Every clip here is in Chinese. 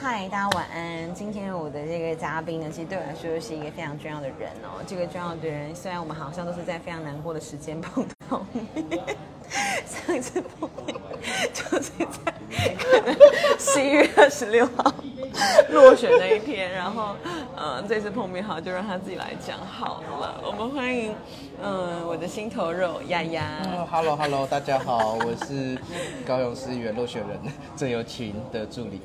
嗨，大家晚安。今天我的这个嘉宾呢，其实对我来说是一个非常重要的人哦。这个重要的人，虽然我们好像都是在非常难过的时间碰到，上一次碰面就是在 十一月二十六号落选那一天，然后呃这次碰面好就让他自己来讲好了。我们欢迎嗯、我的心头肉丫丫。哦 Hello Hello，大家好，我是高雄市议员落选人郑友琴的助理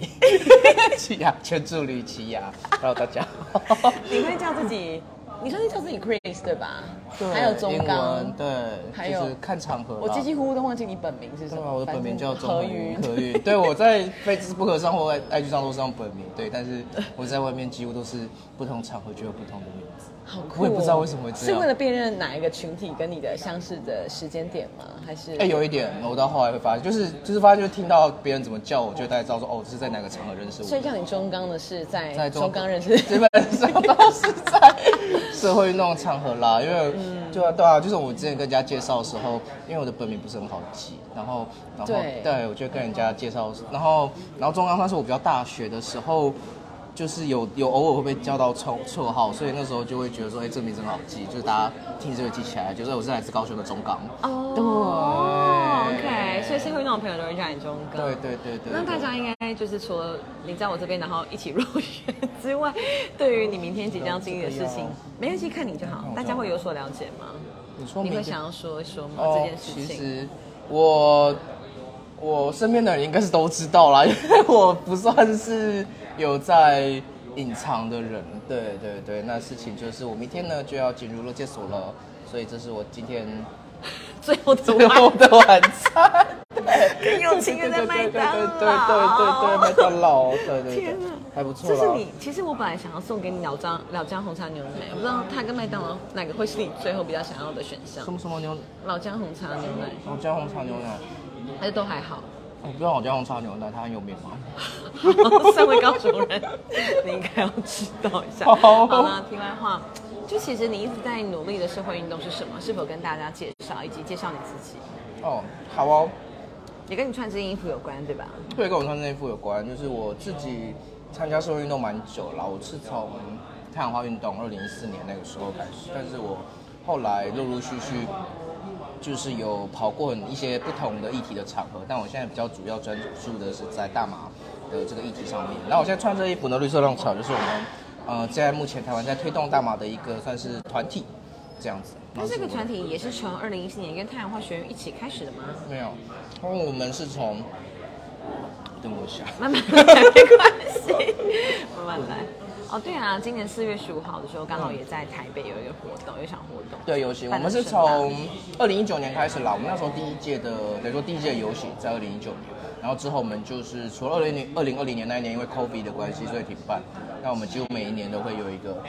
齐雅，前助理齐雅。Hello 大家好。你会叫自己，你算是叫自己 Chris 对吧？对还有中刚文，对，还有就是看场合。我几几乎乎都忘记你本名是什对啊，么。我的本名叫何云。何云。对，我在 Facebook 上或 IG 上都是用本名，对，但是我在外面几乎都是不同场合就有不同的名字。好酷哦我也不知道为什么会这样是为了辨认哪一个群体跟你的相似的时间点吗？还是？哎、有一点，我到后来会发现，就是就是发现，就听到别人怎么叫我，就大概知道说，哦，这是在哪个场合认识我。所以叫你中刚的是在在中刚认识。基本上都是在社会运动场合啦，因为嗯对啊对啊，就是我之前跟人家介绍的时候，因为我的本名不是很好记，然后然后对我就跟人家介绍，然后然后中刚算是我比较大学的时候。就是有有偶尔会被叫到绰绰号，所以那时候就会觉得说，哎、这名字很好记，就是大家听这个记起来，就是我是来自高雄的中港。哦对，OK，所以社会那种朋友都会叫你中港。对对对对。那大家应该就是除了你在我这边，然后一起入选之外，对于你明天即将经历的事情，没关系，看你就好。大家会有所了解吗？你说你会想要说一说吗？哦这件事情？其实我我身边的人应该是都知道啦，因为我不算是有在隐藏的人。对对对，那事情就是我明天呢就要进入乐界所了，所以这是我今天最后的最后的晚餐。很有情人在麦当劳。对对对对对，麦当劳，对对对还不错啦。这是你，其实我本来想要送给你老张老姜红茶牛奶，我不知道它跟麦当劳哪个会是你最后比较想要的选项什。么什么牛？老姜红茶牛奶，老姜红茶牛奶。还是都还好。我不知道我家红茶牛奶，它很有名吗？身为高雄人，你应该要知道一下。好好了，题外话，就其实你一直在努力的社会运动是什么？是否跟大家介绍，以及介绍你自己？哦，好哦。也跟你穿这件衣服有关，对吧？对，跟我穿这件衣服有关，就是我自己参加社会运动蛮久了，我是从太阳花运动二零一四年那个时候开始，但是我后来陆陆续续就是有跑过很一些不同的议题的场合，但我现在比较主要专注的是在大麻的这个议题上面。然后我现在穿这衣服呢，绿色浪潮就是我们呃现在目前台湾在推动大麻的一个算是团体这样子。那这个团体体也是从二零一四年跟太阳花学院一起开始的吗？没有，因为我们是从等我一下。慢慢来，没关系，慢慢来。哦，对啊，今年四月十五号的时候，刚好也在台北有一个活动，有一场活动。对游行，我们是从二零一九年开始啦。我们那时候第一届的，等于说第一届游行在二零一九年，然后之后我们就是除了二零零二零二零年那一年因为 COVID 的关系，所以停办。那我们几乎每一年都会有一个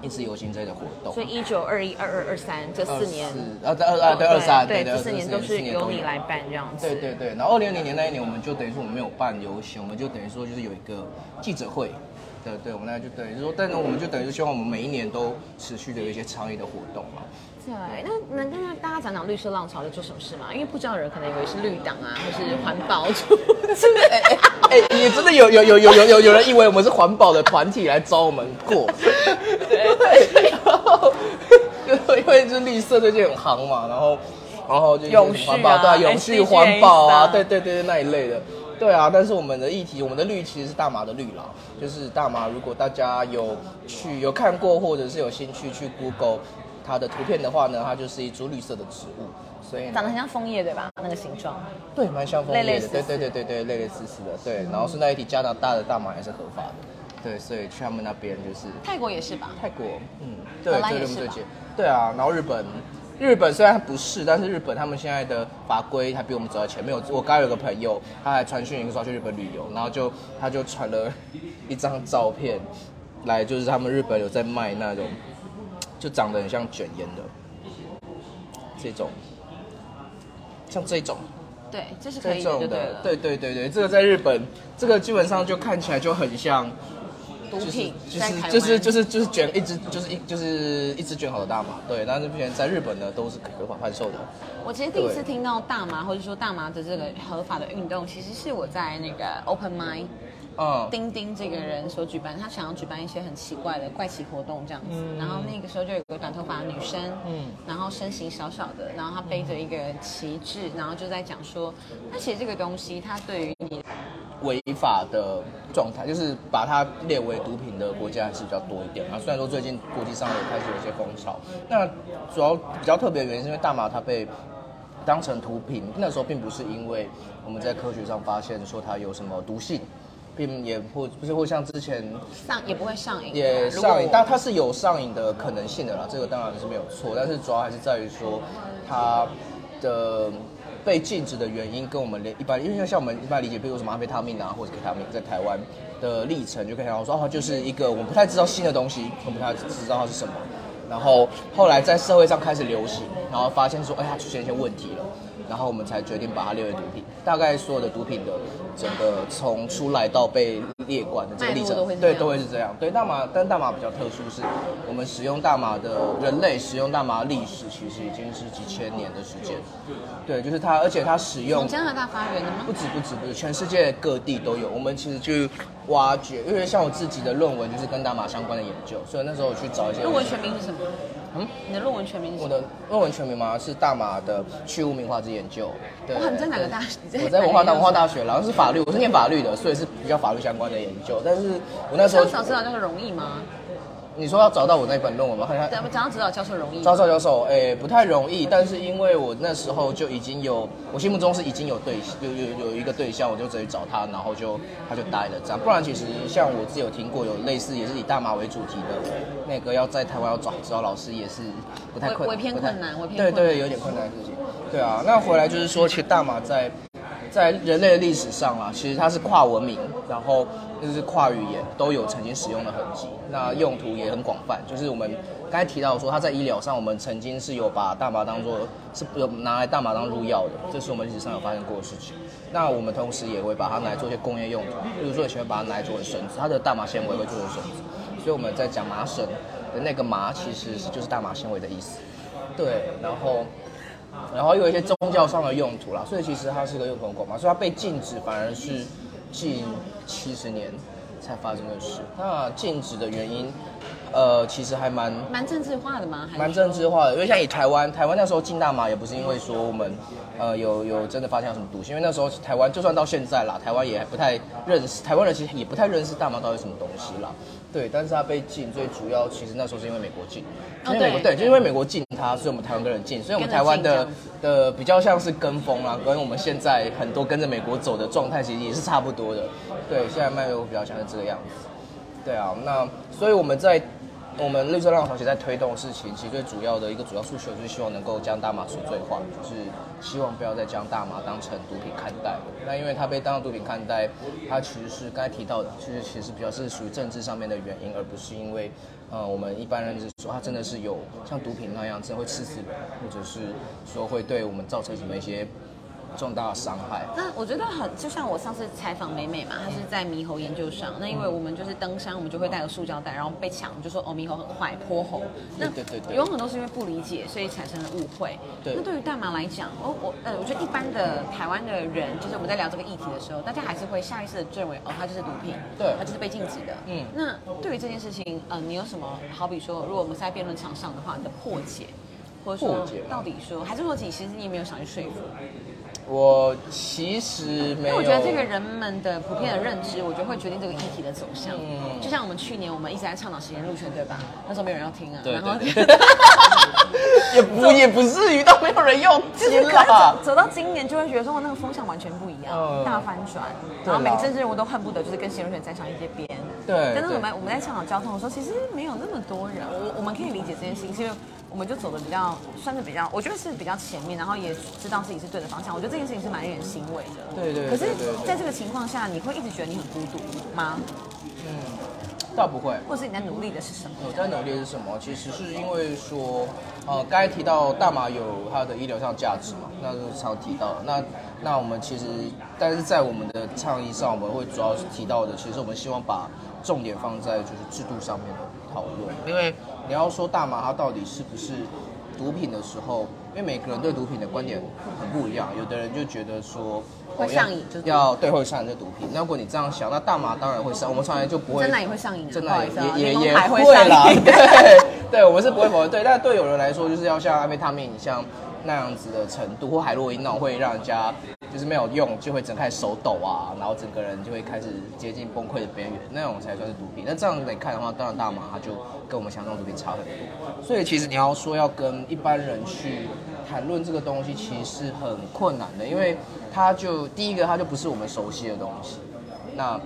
一次游行这类的活动。所以一九、二一、二二、二三这四年，呃，对二二对二三，对，对这四年都是由你来办这样子。对对对，然后二零二零年那一年，我们就等于说我们没有办游行，我们就等于说就是有一个记者会。对对，我们那就等于说，但是我们就等于说希望我们每一年都持续的有一些倡议的活动嘛。对，那能跟大家讲讲绿色浪潮在做什么事吗？因为不知道的人可能以为是绿党啊，或是环保 组织。哎哎哎，也真的有有有有有有有人以为我们是环保的团体来招我们过，对，然后 因为就是绿色最近很行嘛，然后然后就是永续啊环保对啊，永续环保啊，啊对对对对那一类的。对啊，但是我们的议题，我们的绿其实是大麻的绿啦，就是大麻。如果大家有去有看过，或者是有兴趣去 Google 它的图片的话呢，它就是一株绿色的植物，所以呢长得很像枫叶，对吧？那个形状。对，蛮像枫叶的，类类似对对对对对，类类似似的，对。然后顺带一提，加拿大的大麻也是合法的，对，所以去他们那边就是泰国也是吧？泰国，嗯，对，荷兰也是吧对对对，对啊。然后日本，日本虽然不是，但是日本他们现在的法规还比我们走在前面。我我刚刚有个朋友，他还传讯一个说去日本旅游，然后就他就传了一张照片来，就是他们日本有在卖那种，就长得很像卷烟的这种，像这种。对，这是可以的，对。对对对对，这个在日本，这个基本上就看起来就很像就是毒品就在台湾是就是就是就是卷一支就是一就是一支卷好的大麻，对，但是目前在日本呢都是合法贩售的。我其实第一次听到大麻，或者说大麻的这个合法的运动，其实是我在那个 Open Mind 嗯丁丁这个人所举办，他想要举办一些很奇怪的怪奇活动这样子。嗯然后那个时候就有个短头发的女生，嗯然后身形小小的，然后她背着一个旗帜，然后就在讲说，那其实这个东西它对于你违法的状态，就是把它列为毒品的国家还是比较多一点啊。虽然说最近国际上也开始有一些风潮，那主要比较特别的原因是因为大麻它被当成毒品，那时候并不是因为我们在科学上发现说它有什么毒性，并也或不是会像之前上也不会上瘾，也上瘾，但它是有上瘾的可能性的啦，这个当然是没有错，但是主要还是在于说它的被禁止的原因跟我们连一般，因为像我们一般理解，比如什么阿非他命啊或者 K 他命，在台湾的历程就可以看到说，哦，就是一个我们不太知道新的东西，我们不太知道它是什么，然后后来在社会上开始流行，然后发现说，哎，它出现一些问题了。然后我们才决定把它列为毒品。大概所有的毒品的整个从出来到被列管的这个历程都会，对，都会是这样。对大麻，但大麻比较特殊是，我们使用大麻的人类使用大麻历史其实已经是几千年的时间。对，就是它，而且它使用加拿大发源的吗不？止不止不止，全世界各地都有。我们其实去挖掘，因为像我自己的论文就是跟大麻相关的研究，所以那时候我去找一些论文全名是什么？嗯，你的论文全名是？我的论文全名嘛是大麻的去污名化之研究。对，哇，你在哪个大学？我在文化大文化？大学，然后是法律，我是念法律的，所以是比较法律相关的研究。但是我那时候上早知道那个容易吗？你说要找到我那本论文吗？好像对，我找到指导教授容易吗。招少教授，诶、不太容易，但是因为我那时候就已经有，我心目中是已经有对有有有一个对象，我就直接找他，然后就他就待了这样。不然其实像我自己有听过有类似也是以大麻为主题的那个要在台湾要找指导老师也是不太困难困难对对，有点困难的事情。对啊，那回来就是说，其实大麻在在人类的历史上啊，其实它是跨文明，然后就是跨语言都有曾经使用的痕迹。那用途也很广泛，就是我们刚才提到说，它在医疗上，我们曾经是有把大麻当做是有拿来大麻当入药的，这是我们历史上有发生过的事情。那我们同时也会把它拿来做一些工业用途，比如说以前把它拿来做绳子，它的大麻纤维会做成绳子，所以我们在讲麻绳的那个麻，其实是就是大麻纤维的意思。对，然后。然后又有一些宗教上的用途啦，所以其实它是个用途很广嘛，所以它被禁止反而是近七十年才发生的事。那禁止的原因，呃，其实还蛮蛮政治化的吗？还蛮政治化的，因为像以台湾，台湾那时候禁大麻也不是因为说我们呃有有真的发现有什么毒性，因为那时候台湾就算到现在啦，台湾也还不太认识，台湾人其实也不太认识大麻到底什么东西啦。对，但是他被禁，最主要其实那时候是因为美国禁，哦因为美国对对，就因为美国禁他，所以我们台湾跟人禁，所以我们台湾的的比较像是跟风啦，跟我们现在很多跟着美国走的状态其实也是差不多的。对，现在脉络比较像是这个样子。对啊，那所以我们在我们绿色浪潮其实在推动的事情，其实最主要的一个主要诉求就是希望能够将大麻赎罪化，就是希望不要再将大麻当成毒品看待。那因为它被当成毒品看待，它其实是刚才提到的，其实其实比较是属于政治上面的原因，而不是因为呃我们一般认知说它真的是有像毒品那样真的会刺死人，或者是说会对我们造成什么一些重大的伤害。那我觉得很，就像我上次采访美美嘛，她是在猕猴研究上。那因为我们就是登山，我们就会带个塑胶袋，然后被抢，就说哦猕猴很坏，泼猴。那对对对有很多是因为不理解，所以产生了误会。对那对于大麻来讲，哦我呃，我觉得一般的台湾的人，就是我们在聊这个议题的时候，大家还是会下意识的认为哦它就是毒品，对它就是被禁止的。嗯那对于这件事情，呃，你有什么好比说，如果我们是在辩论场上的话，你的破解，或者说到底说，还是说其实你也没有想去说服？我其实没有，因为我觉得这个人们的普遍的认知，我觉得会决定这个议题的走向。嗯就像我们去年我们一直在倡导实验入权，对吧？那时候没有人要听啊。对然后 也不也不至于到没有人用就是。走走到今年，就会觉得说哇那个风向完全不一样，嗯大翻转，然后每个政治人物都恨不得就是跟实验入权站上一些边。对对但是我们我们在倡导交通的时候，其实没有那么多人，我我们可以理解这件事情，是因为我们就走的比较算是比较，我觉得是比较前面，然后也知道自己是对的方向。我觉得这件事情是蛮令人欣慰的。对对对可是在这个情况下，你会一直觉得你很孤独吗？倒不会。或者是你在努力的是什么？我在努力的是什么？其实是因为说，呃，刚才提到大麻有它的医疗上价值嘛，那是常提到的。那那我们其实，但是在我们的倡议上，我们会主要是提到的，其实我们希望把重点放在就是制度上面的讨论。因为你要说大麻它到底是不是毒品的时候，因为每个人对毒品的观点很不一样，有的人就觉得说会上瘾就是要对会上瘾这毒品。那如果你这样想，那大麻当然会上，我们从来就不会真的也会上瘾啊，真的也也也柠檬还会会啦，对对，我们是不会否认，对，但对有人来说，就是要像安非他命，像那样子的程度，或海洛因那种会让人家就是没有用，就会整个开始手抖啊，然后整个人就会开始接近崩溃的边缘，那种才算是毒品。那这样来看的话，当然大麻它就跟我们想象中毒品差很多。所以其实你要说要跟一般人去谈论这个东西，其实是很困难的，因为它就第一个它就不是我们熟悉的东西，那。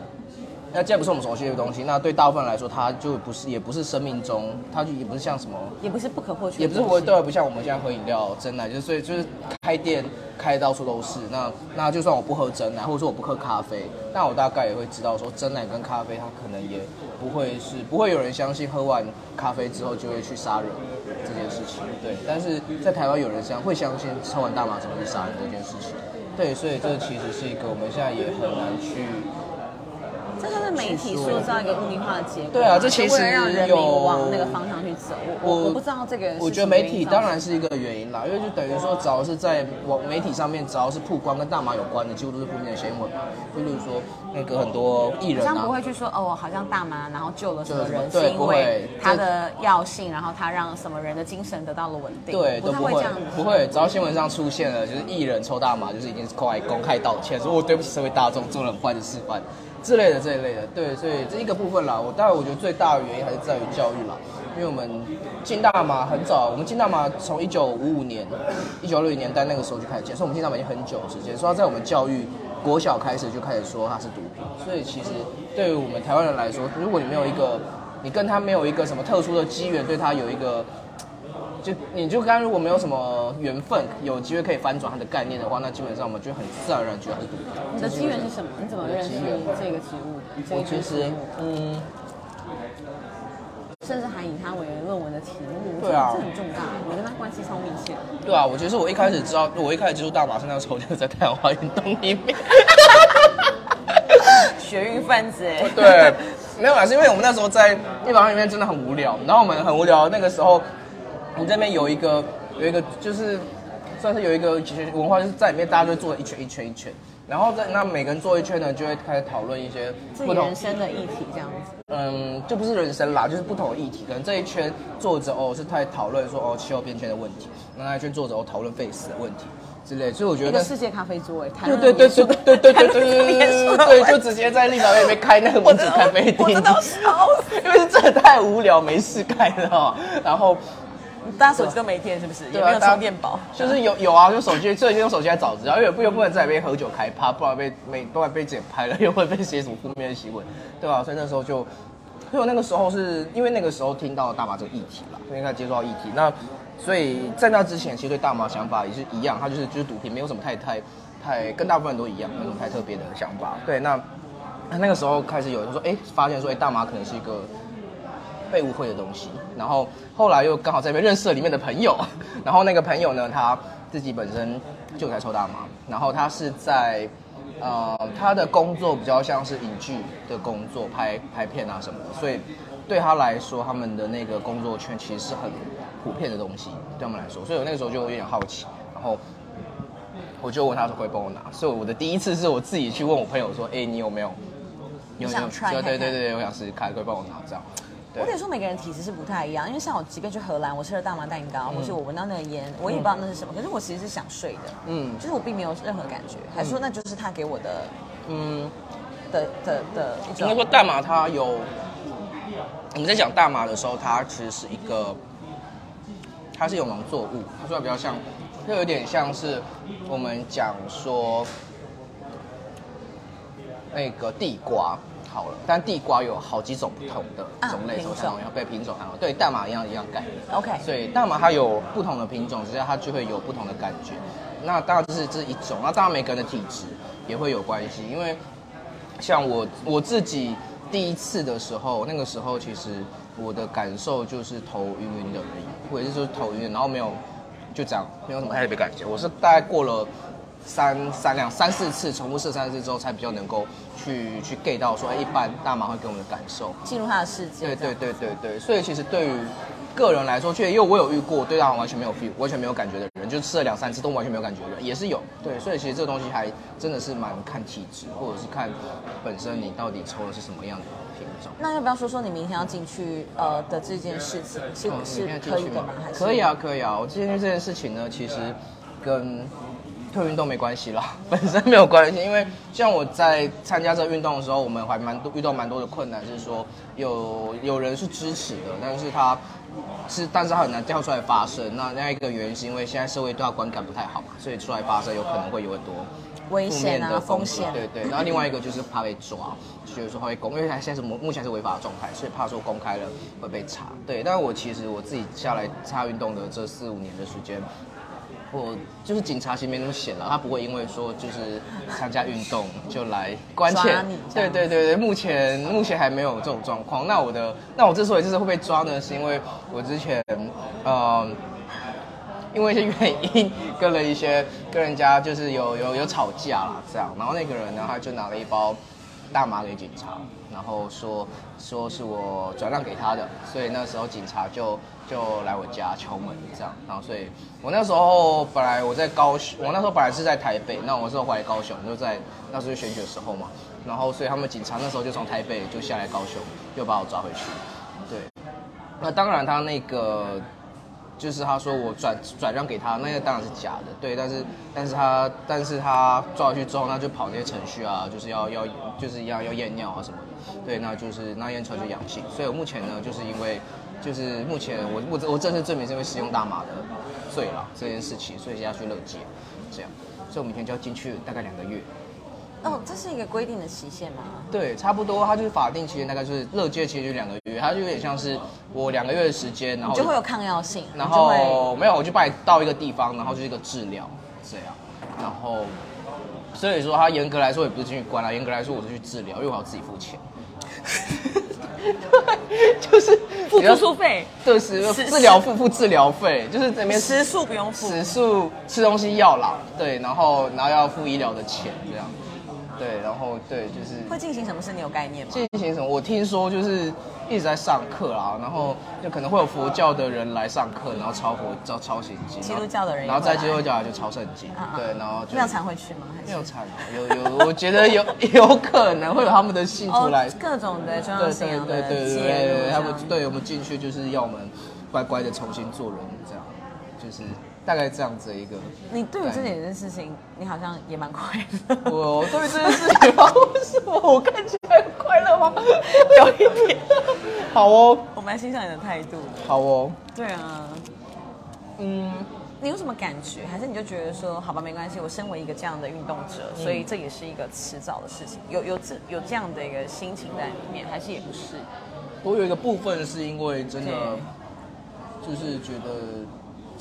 那既然不是我们熟悉的东西，那对大部分人来说，它就不是，也不是生命中，它就也不是像什么，也不是不可或缺的也，不是我对，不像我们现在喝饮料真奶，就是所以就是开店开到处都是。那那就算我不喝真奶，或者说我不喝咖啡，那我大概也会知道说真奶跟咖啡，它可能也不会是不会有人相信喝完咖啡之后就会去杀人这件事情。对，但是在台湾有人相会相信抽完大麻之后去杀人这件事情。对，所以这其实是一个我们现在也很难去。这就是媒体塑造一个污名化的结果嘛。对啊这其实让人有民往那个方向去走。我我我不知道这个是我觉得媒体当然是一个原因啦，因为就等于说，只要是在网媒体上面，只要是曝光跟大麻有关的，几乎都是负面的新闻。就例如说，那个很多艺人啊好像不，会去说哦，好像大麻然后救了什么人，对是因为不会它的药性，然后他让什么人的精神得到了稳定。对，不都不会这样子。不会，只要新闻上出现了，就是艺人抽大麻，就是已经是公开公开道歉，说我对不起社会大众，做了很坏的示范之类的这一类的。对，所以这一个部分啦，我当然我觉得最大的原因还是在于教育啦，因为我们进大麻很早，我们进大麻从一九五五年、一九六零年代那个时候就开始进，所以我们进大麻已经很久时间，所以在我们教育国小开始就开始说它是毒品，所以其实对于我们台湾人来说，如果你没有一个，你跟他没有一个什么特殊的机缘，对他有一个。就你就刚如果没有什么缘分，有机会可以翻转它的概念的话，那基本上我们就很自然而然觉得它是毒品。你的机缘是什么？你怎么认识这个植物？我其实嗯，甚至还以它为论文的题目。对啊这很重大，你跟他关系超密切。对啊，我觉得是我一开始知道，我一开始接触大麻是那时候就在太阳花运动里面。学运分子，哎对，没有啦，是因为我们那时候在一房里面真的很无聊，然后我们很无聊，那个时候我们这边有一个有一个就是算是有一个文化，就是在里面大家就会坐一圈一圈一圈，然后在那每个人坐一圈呢，就会开始讨论一些不同人生的议题这样子。嗯，就不是人生啦，就是不同的议题。可能这一圈坐着哦是在讨论说哦气候变迁的问题，那那一圈坐着哦讨论废死的问题之类。所以我觉得世界咖啡桌，哎，谈对论对对对对对对对对对就直接在立法院里面开那个民主咖啡厅，我笑死。因为真的太无聊，没事干了哦。然后大家手机都没电是不是？也没有充电宝。就是有有啊，就手机，所以就用手机来找资料，因为不又不能在里面喝酒开趴，不然被没不然被剪拍了，又会被写什么负面的新闻，对吧、所以那时候就，所以我那个时候是因为那个时候听到大麻这个议题啦，所以他接触到议题。那所以在那之前，其实对大麻想法也是一样，他就是就是毒品，没有什么太太太跟大部分人都一样，没有什么太特别的想法。对，那那个时候开始有人说，哎、发现说，哎、大麻可能是一个被误会的东西。然后后来又刚好在那边认识了里面的朋友，然后那个朋友呢，他自己本身就在抽大麻，然后他是在呃他的工作比较像是影剧的工作，拍拍片啊什么的，所以对他来说，他们的那个工作圈其实是很普遍的东西，对他们来说，所以我那个时候就有点好奇，然后。我就问他说会帮我拿，所以我的第一次是我自己去问我朋友说，哎、你有没有？有你想 try 看看对对对对，我想试试看，会帮我拿这样。对。我得说每个人体质是不太一样，因为像我即便去荷兰，我吃了大麻蛋糕，或是我闻到那个烟，我也不知道那是什么，可是我其实是想睡的，嗯。就是我并没有任何感觉，还说那就是他给我的嗯，的的的一种应该说大麻它有，我们在讲大麻的时候，它其实是一个，它是有农作物，它虽然比较像，就有点像是我们讲说那个地瓜。好了，但地瓜有好几种不同的啊种类，品种所以它被品种还有对大麻一样一样概念。OK，所以大麻它有不同的品种，之下它就会有不同的感觉。那当然这是这一种，那当然每个人的体质也会有关系，因为像我我自己第一次的时候，那个时候其实我的感受就是头晕晕的而已，或者是说头晕，然后没有就这样，没有什么特别感觉。我是大概过了三三两三四次重复试三四次之后，才比较能够去去 get 到说，哎，一般大麻会给我们的感受。进入他的世界，对对对对对，所以其实对于个人来说，却因为我有遇过对大麻完全没有 feel、完全没有感觉的人，就吃了两三次都完全没有感觉的人，也是有。对，所以其实这个东西还真的是蛮看体质，或者是看本身你到底抽的是什么样的品种。那要不要说说你明天要进去呃的这件事情是嗯是可以的吗？还是可以啊，可以啊。我进去这件事情呢，其实跟退运动没关系啦，本身没有关系。因为像我在参加这个运动的时候，我们还蛮多遇到蛮多的困难，就是说有有人是支持的，但是他是，但是他很难跳出来发声。那那一个原因是因为现在社会对他观感不太好嘛，所以出来发声有可能会有很多危负险的风险？对对，然后另外一个就是怕被抓，就觉得说他会公，因为他现在是目目前是违法的状态，所以怕说公开了会被查。对，但是我其实我自己下来参加运动的这四五年的时间，我就是警察其实没那么闲了，他不会因为说就是参加运动就来关切你。对对对对，目前目前还没有这种状况。那我的那我之所以就是会被抓呢，是因为我之前呃。因为一些原因跟了一些跟人家就是有有有吵架啦，这样，然后那个人呢，他就拿了一包大麻给警察，然后说说是我转让给他的，所以那时候警察就就来我家敲门这样，然后所以我那时候本来我在高雄，我那时候本来是在台北，那我那时候回高雄，就在那时候选举的时候嘛，然后所以他们警察那时候就从台北就下来高雄，又把我抓回去，对，那当然他那个。就是他说我转转让给他，那个当然是假的，对，但是但是他但是他抓回去之后，那就跑那些程序啊，就是要要就是要要验尿啊什么的，对，那就是那验出来就阳性，所以我目前呢，就是因为就是目前我我我正式证明是因为使用大麻的罪了这件事情，所以要去乐戒，这样，所以我明天就要进去大概两个月，哦，这是一个规定的期限吗？对，差不多，它就是法定期间大概就是乐戒期间就两个月，它就有点像是我两个月的时间，然后就会有抗药性，然后没有，我就把你到一个地方，然后就是一个治疗，这样，然后所以说他严格来说也不是进去关了，严格来说我是去治疗，因为我要自己付钱。对，就是付住宿费，对是食治疗付付治疗费，就是这边食宿不用付。食宿吃东西要啦，对，然后然后要付医疗的钱这样，对，然后对就是会进行什么事？你有概念吗？进行什么？我听说就是一直在上课啦，然后就可能会有佛教的人来上课，然后抄佛抄抄心经，基督教的人然后在基督教就抄圣经，对，然后就妙禅会去吗？还是没有禅哦，有有，我觉得有有可能会有他们的信徒来哦，各种的中对央信对仰的对对对介对他们对我们进去就是要我们乖乖的重新做人，这样，就是大概这样子的一个。你对于这件事情，你好像也蛮快乐。我对这件事情吗？为什么我看起来很快乐吗？有一点。好哦，我蛮欣赏你的态度的。好哦，对啊，嗯，你有什么感觉？还是你就觉得说，好吧，没关系，我身为一个这样的运动者，嗯所以这也是一个迟早的事情。有有这有这样的一个心情在里面，还是也不是？我有一个部分是因为真的就是觉得，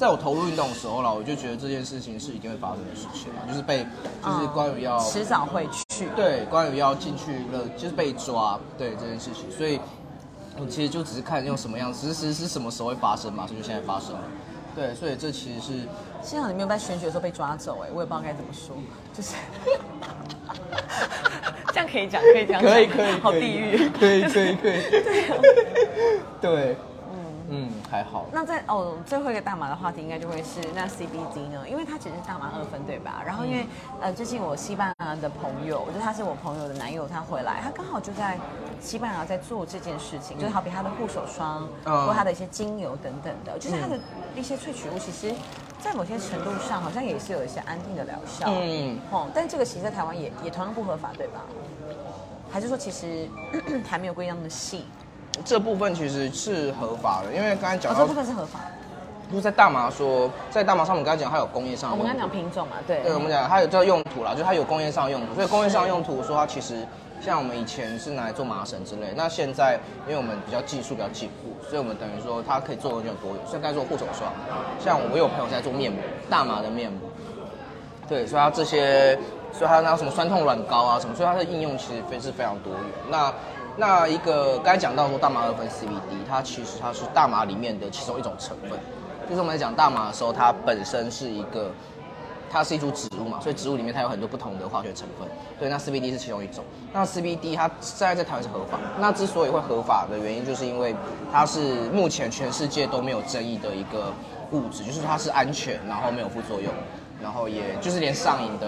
在我投入运动的时候啦，我就觉得这件事情是一定会发生的事情嘛，就是被就是关于要、嗯迟早会去。对，关于要进去了，就是被抓，对这件事情，所以我其实就只是看用什么样，只是是什么时候会发生嘛，所以就现在发生了。对，所以这其实是幸好你没有在选举的时候被抓走，哎，我也不知道该怎么说，就是 这样可以讲，可以这样讲，可以可以，好地狱，可以可以可以，对啊。对，嗯还好，那在哦，最后一个大麻的话题应该就会是那 CBD 呢，因为它其实是大麻二分对吧？然后因为、呃最近我西班牙的朋友，我觉得他是我朋友的男友，他回来，他刚好就在西班牙在做这件事情，就是好比他的护手霜，嗯或他的一些精油等等的，就是他的一些萃取物，其实。在某些程度上，好像也是有一些安定的疗效。嗯哦，但这个其实在台湾也也同样不合法，对吧？还是说其实 还没有规定那么细？这部分其实是合法的，因为刚才讲这部分是合法的。就是在大麻说，在大麻上面，我刚才讲它有工业上的用途我们刚刚讲品种嘛，对。对，我们讲它有这个用途啦，就是它有工业上的用途，所以工业上的用途说它其实像我们以前是拿来做麻绳之类，那现在因为我们比较技术比较进步，所以我们等于说它可以做的就很多元，所以该做护手霜，像我有朋友在做面膜，大麻的面膜，对，所以它这些，所以它那什么酸痛软膏啊什么，所以它的应用其实非是非常多元。那那一个刚才讲到说大麻二酚 CBD，它其实它是大麻里面的其中一种成分。就是我们在讲大麻的时候，它本身是一个它是一株植物嘛，所以植物里面它有很多不同的化学成分。对，那 CBD 是其中一种。那 CBD 它现在在台湾是合法。那之所以会合法的原因，就是因为它是目前全世界都没有争议的一个物质，就是它是安全，然后没有副作用。然后也就是连上瘾的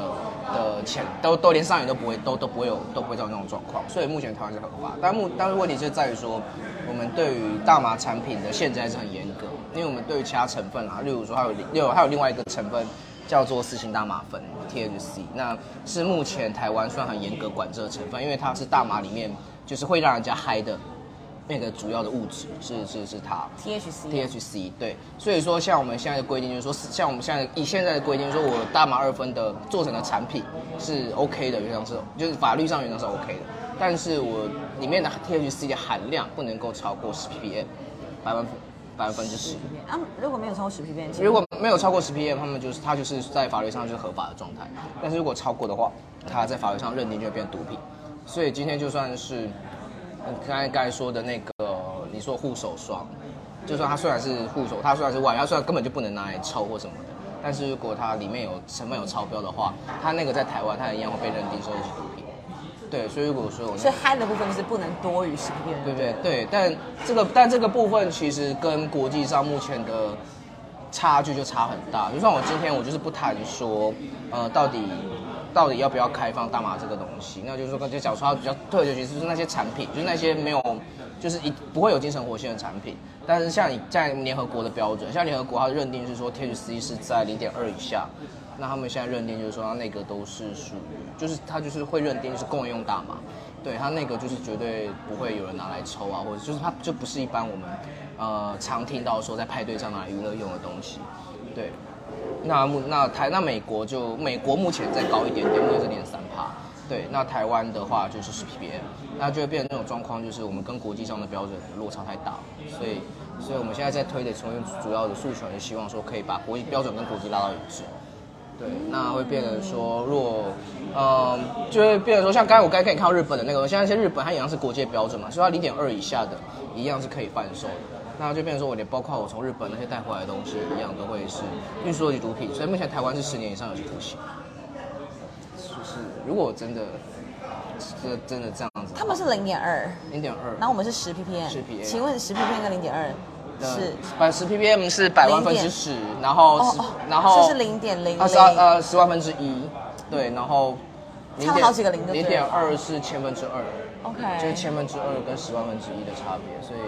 的钱都都连上瘾都不会都都不会有都不会造成那种状况，所以目前台湾是合法。但目但是问题就在于说，我们对于大麻产品的限制还是很严格，因为我们对于其他成分啊，例如说还有另还有另外一个成分叫做四氢大麻酚 THC，那是目前台湾算很严格管制的成分，因为它是大麻里面就是会让人家嗨的。那个主要的物质是是是它 THC THC 对，所以说像我们现在的规定就是说，像我们现在以现在的规定说，我大麻二分的做成的产品是 OK 的，原则上是就是法律上原则上是 OK 的，但是我里面的 THC 的含量不能够超过十 ppm，百分百分之十。啊，如果没有超过十 ppm，如果没有超过十 ppm，他们就是他就是在法律上就是合法的状态，但是如果超过的话，他在法律上认定就会变毒品，所以今天就算是。刚才刚才说的那个，你说护手霜，就说它虽然是护手，它虽然是外，它虽然根本就不能拿来抽或什么的，但是如果它里面有成分有超标的话，它那个在台湾它一样会被认定说是毒品。对，所以如果说我所以嗨的部分就是不能多于十 ppm。对不对？对，但这个但这个部分其实跟国际上目前的差距就差很大。就算我今天我就是不谈说，呃，到底。到底要不要开放大麻这个东西？那就是说，就讲出它比较特别，就是那些产品，就是那些没有，就是一不会有精神活性的产品。但是像你在联合国的标准，像联合国它认定是说 THC 是在零点二以下，那他们现在认定就是说它那个都是属于，就是它就是会认定是工业用大麻，对它那个就是绝对不会有人拿来抽啊，或者就是它就不是一般我们呃常听到说在派对上拿来娱乐用的东西，对。那目那台那美国就美国目前再高一点点，目前是点三帕。对，那台湾的话就是十 ppm，那就会变成那种状况，就是我们跟国际上的标准落差太大，所以所以我们现在在推的成为主要的诉求，是希望说可以把国际标准跟国际拉到一致。对，那会变成说，若嗯，就会变成说，像刚才我刚才可以看日本的那个，现在日本它一样是国际标准嘛，所以它零点二以下的一样是可以贩售的。那就变成说，我连包括我从日本那些带回来的东西一样，都会是运输及毒品。所以目前台湾是十年以上有期徒刑。就是如果真的，这真的这样子，他们是零点二，零点二，然后我们是十 ppm，十 ppm。请问十 ppm 跟零点二是？百十 ppm 是百万分之十，然后然后这是零点零零，呃十万分之一，对，然后差好几个零，零点二是千分之二，OK，就是千分之二跟十万分之一的差别，所以。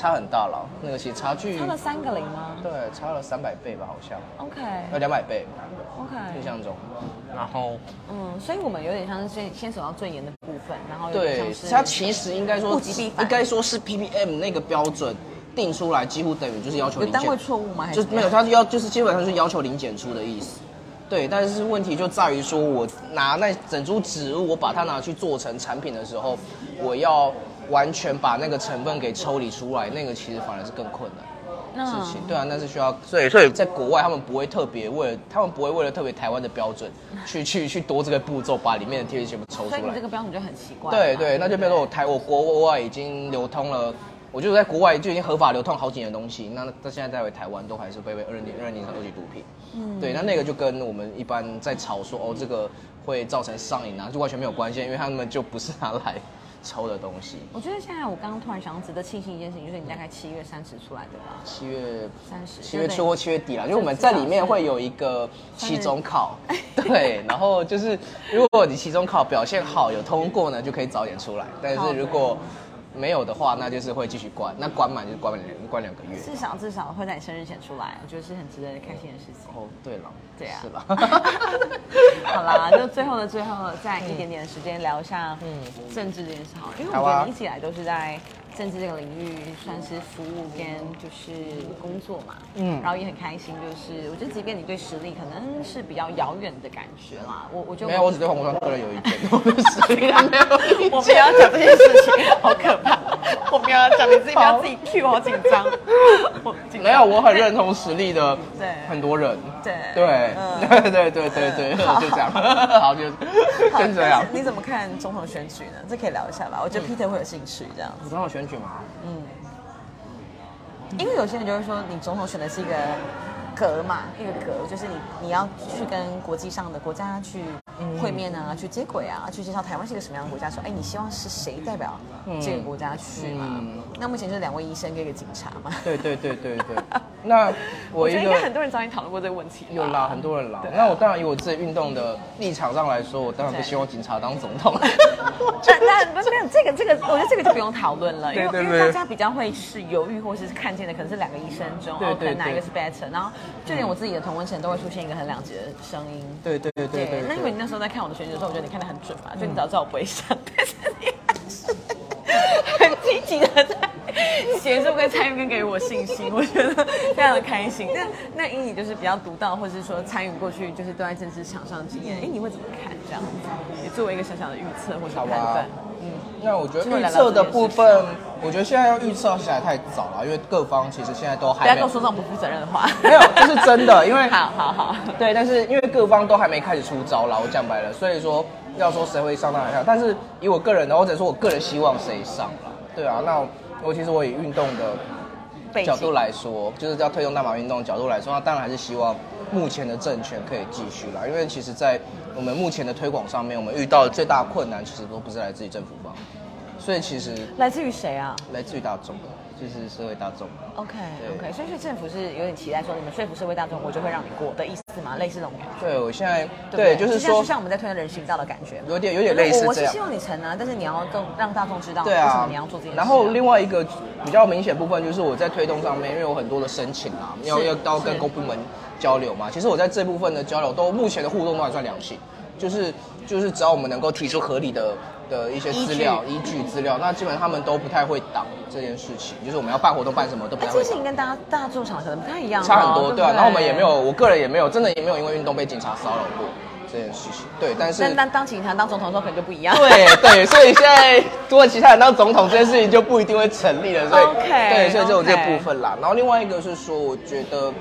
差很大了，那个其实差距差了三个零吗？对，差了三百倍吧，好像。OK。要两百倍。OK。印象中。然后。嗯，所以我们有点像是先先走到最严的部分，然后对，它其实应该说应该说是 ppm 那个标准定出来，几乎等于就是要求零单位错误吗？就没有，它要就是基本上是要求零检出的意思。对，但是问题就在于说，我拿那整株植物，我把它拿去做成产品的时候，我要。完全把那个成分给抽离出来，那个其实反而是更困难的事情。对啊，那是需要。所以，所以在国外，他们不会特别为了，他们不会为了特别台湾的标准，去去去多这个步骤，把里面的 THC 全部抽出来。所以你这个标准就很奇怪。对对，那就比如说我台我国外已经流通了，我就在国外就已经合法流通好几年的东西，那那现在带回台湾都还是被被认定认定成二级毒品。嗯，对，那那个就跟我们一般在吵说哦，这个会造成上瘾啊，就完全没有关系，因为他们就不是拿来。抽的东西，我觉得现在我刚刚突然想，值得庆幸一件事情，就是你大概七月三十出来对吧？七月三十，七月初或七月底了，因为我们在里面会有一个期中考，对，然后就是如果你期中考表现好，有通过呢，就可以早点出来，但是如果。没有的话，那就是会继续关。那关满就是关两关两个月。至少至少会在你生日前出来，我觉得是很值得开心的事情。哦，对了，对啊，是吧？好啦，就最后的最后，再一点点的时间聊一下嗯政治这件事好，因为我觉得你一起来都是在。政治这个领域算是服务跟就是工作嘛，嗯，然后也很开心，就是我觉得即便你对实力可能是比较遥远的感觉啦，我我就没有，我只对黄国昌个人有意见，我的实力没有，我不要讲这件事情，好可怕，我不要讲，你自己不要自己 Q，好紧张，我 没有，我很认同实力的，对，很多人，对。对。对对对对对，就这样，好就就这样。你怎么看总统选举呢？这可以聊一下吧，我觉得 Peter 会有兴趣这样子。总统选举。嗯，因为有些人就会说，你总统选的是一个格嘛，一个格，就是你你要去跟国际上的国家去会面啊，去接轨啊，去介绍台湾是一个什么样的国家，说，哎，你希望是谁代表这个国家去嘛？嗯那目前就是两位医生跟一个警察嘛。对对对对对。那我应该很多人找你讨论过这个问题。有啦，很多人啦。啊那我当然以我自己运动的立场上来说，我当然不希望警察当总统。那那没有这个这个，我觉得这个就不用讨论了，因为因为大家比较会是犹豫或是看见的，可能是两个医生中，哦，可对对哪一个是 better，然后就连我自己的同温层都会出现一个很两极的声音。对对对对对。那因为你那时候在看我的选举的时候，我觉得你看的很准嘛，就你早知道我不会上，但是你还是很积极的在 协助跟参与跟给我信心，我觉得非常的开心。那那以你就是比较独到，或者是说参与过去就是都在政治场上的经验，哎，你会怎么看这样子？也作为一个小小的预测或者好吧判断。那我觉得预测的部分，我觉得现在要预测起来太早了，因为各方其实现在都还没不要跟我说这种不负责任的话。没有，这是真的，因为 好好好，对，但是因为各方都还没开始出招啦，我讲白了，所以说要说谁会上当然下，但是以我个人的，我只能说我个人希望谁上啦。对啊，那我其实我以运动的角度来说，就是要推动大马运动的角度来说，那当然还是希望目前的政权可以继续啦，因为其实，在我们目前的推广上面，我们遇到的最大困难其实都不是来自于政府方，所以其实来自于谁啊？来自于大众，就是社会大众。？OK 对 OK，所以所以政府是有点期待说你们说服社会大众，我就会让你过的意思嘛，类似这种感觉。对，我现在对就是说像就像我们在推人行道的感觉，有点有点类似我我是希。望你成啊，但是你要更让大众知道对啊为什么你要做这件事啊。然后另外一个比较明显部分就是我在推动上面，因为有很多的申请啊，要是要到跟是公部门交流嘛。其实我在这部分的交流都目前的互动都还算良性，就是就是只要我们能够提出合理的的一些资料依据资料，那基本上他们都不太会挡这件事情。就是我们要办活动办什么都不哎，这件事情跟大家大众场可能不太一样哦，差很多，对啊。不然后我们也没有，我个人也没有，真的也没有因为运动被警察骚扰过这件事情。对，但是但当当警察当总统的时候可能就不一样。对对，所以现在如果其他人当总统这件事情就不一定会成立了，所以 OK，对，所以只有这部分啦。然后另外一个是说，我觉得，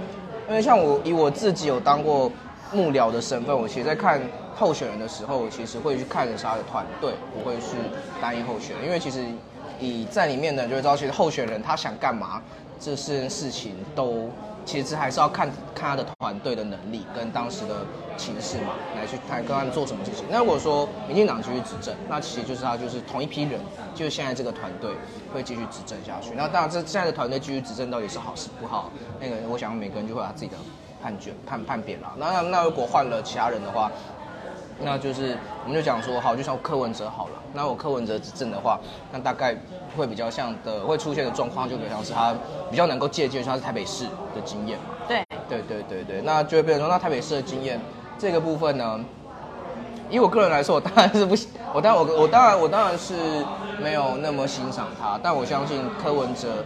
因为像我以我自己有当过幕僚的身份，我其实在看候选人的时候，我其实会去看他的团队，不会是单一候选人，因为其实以在里面的就会知道，其实候选人他想干嘛，这四件事情都其实还是要看看他的团队的能力跟当时的情势嘛，来去看跟他们做什么事情。那如果说民进党继续执政，那其实就是他就是同一批人，就是现在这个团队会继续执政下去。那当然，这现在的团队继续执政到底是好是不好，那个我想每个人就会有他自己的判决判判扁了。那那那如果换了其他人的话，那就是我们就讲说，好，就像柯文哲好了。那我柯文哲执政的话，那大概会比较像的会出现的状况，就比较像是他比较能够借鉴，像是台北市的经验嘛。对，对对对对，那就会变成说，那台北市的经验这个部分呢，以我个人来说，我当然是不，我当然我我当然我当然是没有那么欣赏他，但我相信柯文哲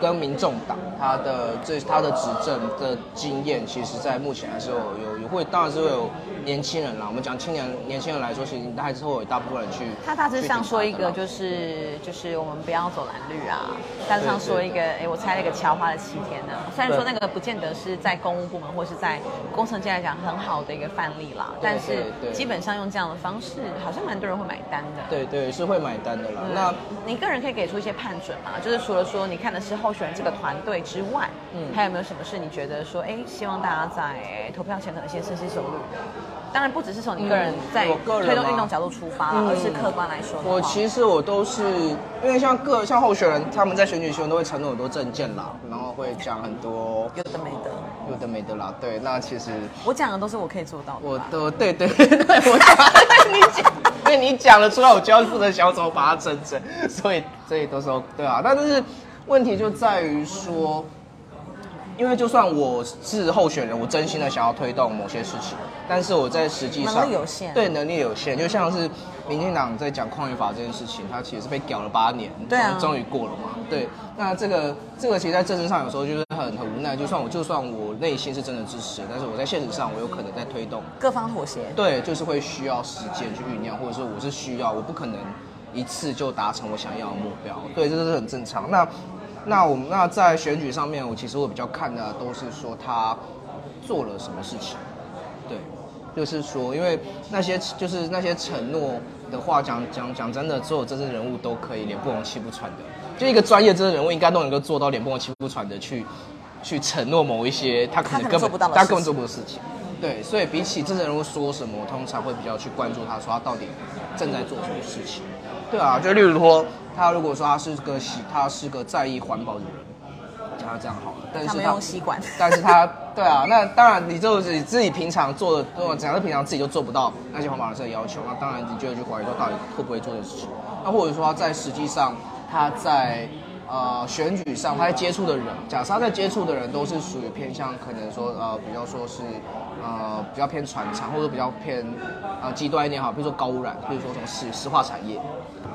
跟民众党他的这他的执政的经验，其实在目前来说有有有会，当然是会有年轻人啦。我们讲青年年轻人来说，其实还是会有一大部分人去。他大致上说一个就是就是我们不要走蓝绿啊，大致上说一个，哎，我猜了一个桥花了七天呢。虽然说那个不见得是在公务部门或是在工程界来讲很好的一个范例啦，但是基本上用这样的方式，好像蛮多人会买单的。对对是会买单的啦。嗯那你个人可以给出一些判准嘛？就是除了说你看的是候选人这个团队之外，嗯，还有没有什么是你觉得说，哎，希望大家在哎投票前可能先深思熟虑的？当然不只是从你个人嗯在推动运动角度出发啦，嗯而是客观来说我其实我都是因为像各像候选人，他们在选举期间都会承诺很多证件啦，然后会讲很多有的没的，有的没的啦。对，那其实我讲的都是我可以做到的我啦。都对对 对，我讲你讲，因为你讲了出来，我就要负责小丑把它整整，所以这些都是对啊。但是问题就在于说。因为就算我是候选人，我真心的想要推动某些事情，但是我在实际上能力有限对能力有限，就像是民进党在讲矿业法这件事情，他其实是被屌了八年，对啊终于过了嘛。对，那这个这个其实，在政治上有时候就是很很无奈。就算我就算我内心是真的支持，但是我在现实上我有可能在推动，各方妥协。对，就是会需要时间去酝酿，或者说我是需要，我不可能一次就达成我想要的目标。对，这是很正常。那那我们那在选举上面，我其实我比较看的都是说他做了什么事情。就是说，因为那些就是那些承诺的话，讲讲讲真的，所有真正人物都可以脸不红气不喘的，就一个专业真正人物应该都能够做到脸不红气不喘的去 去承诺某一些他可能根做不到他根本做不到的事情。对，所以比起真正人物说什么，我通常会比较去关注他说他到底正在做什么事情。对啊，就例如说，他如果说他是个喜，他是个在意环保的人，讲他这样好了，但是他们用吸管，但是他对啊，那当然你就你自己平常做的，如果假设平常自己就做不到那些环保人士的要求，那当然你就会去怀疑说到底会不会做这件事情。那或者说在实际上他在呃选举上他在接触的人，假设他在接触的人都是属于偏向可能说呃比较说是呃比较偏传产或者比较偏呃极端一点哈，比如说高污染，比如说什么石石化产业。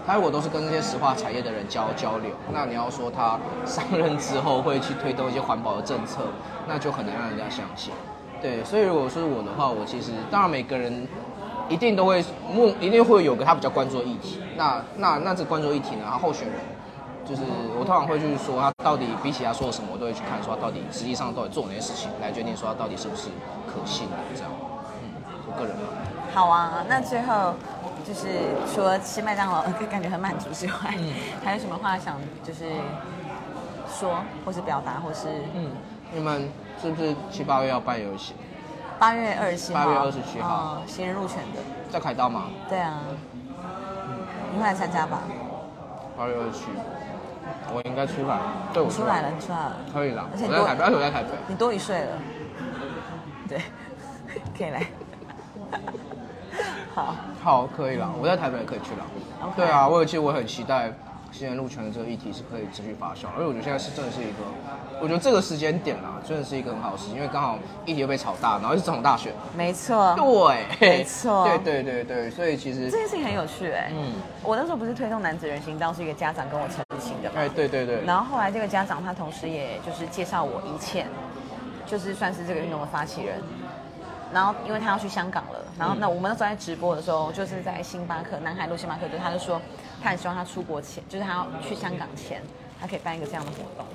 他如果都是跟这些石化产业的人交交流，那你要说他上任之后会去推动一些环保的政策，那就很难让人家相信。对，所以如果是我的话，我其实当然每个人一定都会目一定会有个他比较关注的议题。那那那这关注议题呢，他候选人就是我通常会去说他到底比起他说的什么，我都会去看说他到底实际上到底做哪些事情，来决定说他到底是不是可信的这样。嗯，我个人嘛。好啊，那最后就是除了吃麦当劳 感觉很满足之外，嗯 还有什么话想就是说，或是表达，或是嗯，你们是不是七八月要办游戏？八月二十七号，八月27号嗯新人入选的，在凯道吗？对啊，你会来参加吧？八月二十七，我应该出来。对，我出来了，你出来了，可以了。而且你我在台北，而且我在台北。你多一岁了，对，可以来。好，好，可以了，我在台北可以去了。对啊，我其实我很期待新人入权的这个议题是可以持续发酵，因为我觉得现在是真的是一个，我觉得这个时间点啦，真的是一个很好的时机，因为刚好议题又被炒大，然后是总统大选。没错，对，没错对对对对，所以其实这，件事情很有趣哎、嗯，我那时候不是推动男子人行道，是一个家长跟我澄清的嘛。哎，对对对，然后后来这个家长他同时也就是介绍我一倩，就是算是这个运动的发起人。然后因为他要去香港了，然后那我们那时候在直播的时候，就是在星巴克南海路星巴克，就他就说他很希望他出国前，就是他要去香港前，他可以办一个这样的活动。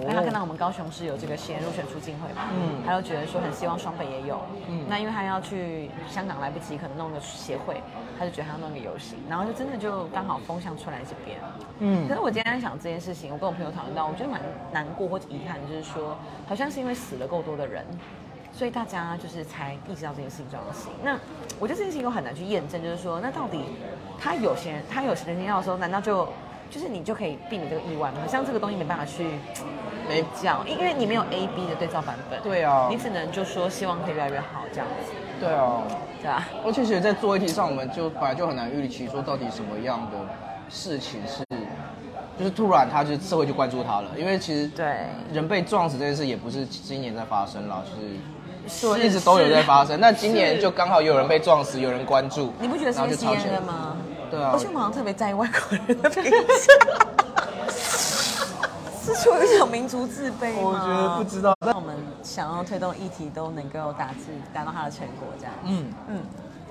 因为他看到我们高雄市有这个新人入选出境会嘛，嗯。他就觉得说很希望双北也有，嗯。那因为他要去香港来不及，可能弄个协会，他就觉得他要弄个游行，然后就真的就刚好风向出来这边，嗯。可是我今天在想这件事情，我跟我朋友讨论到，我觉得蛮难过或者遗憾，就是说，好像是因为死了够多的人，所以大家就是才意识到这件事情重要性。那我觉得这件事情又很难去验证，就是说，那到底他有些人他有人行道的时候，难道就就是你就可以避免这个意外吗？好像这个东西没办法去 没比较，因为你没有 A B 的对照版本，对啊你只能就说希望可以越来越好这样子，对啊。对啊？而且其实，在做议题上，我们就本来就很难预期说到底什么样的事情是，就是突然他就社会就关注他了，因为其实对，人被撞死这件事也不是今年在发生了，就是说是一直都有在发生。那今年就刚好有人被撞死，有人关注，你不觉得是因为然后就超 CNN 吗？对啊。而且我们好像特别在意外国人的评价，是出于一种民族自卑吗？我觉得不知道。那我们想要推动议题都能够达至达到它的成果，这样。嗯，嗯，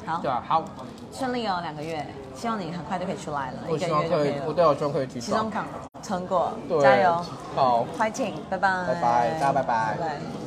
好。对，啊，好，顺利哦，两个月，希望你很快就可以出来了，我一个希望可以月就可以，了。我对我希望可以提早期中，考成果，加油。好，，fighting，拜拜，拜拜大家拜拜。拜拜。